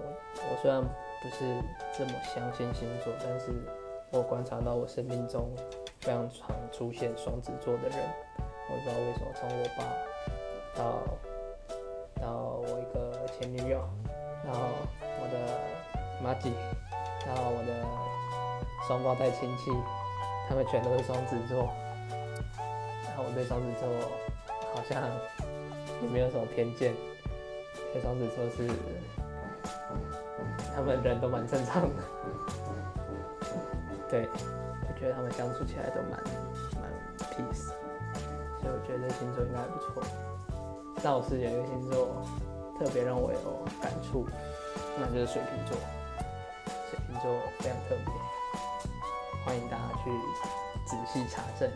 我虽然不是这么相信星座，但是我观察到我生命中非常常出现双子座的人，我不知道为什么，从我爸到到我一个前女友，然后我的妈吉，然后我的双胞胎亲戚，他们全都是双子座，然后我对双子座好像也没有什么偏见，对双子座是他们人都蛮正常的，对，我觉得他们相处起来都蛮蛮 peace，所以我觉得这星座应该不错。但我是有一个星座特别让我有感触，那就是水瓶座。水瓶座非常特别，欢迎大家去仔细查证。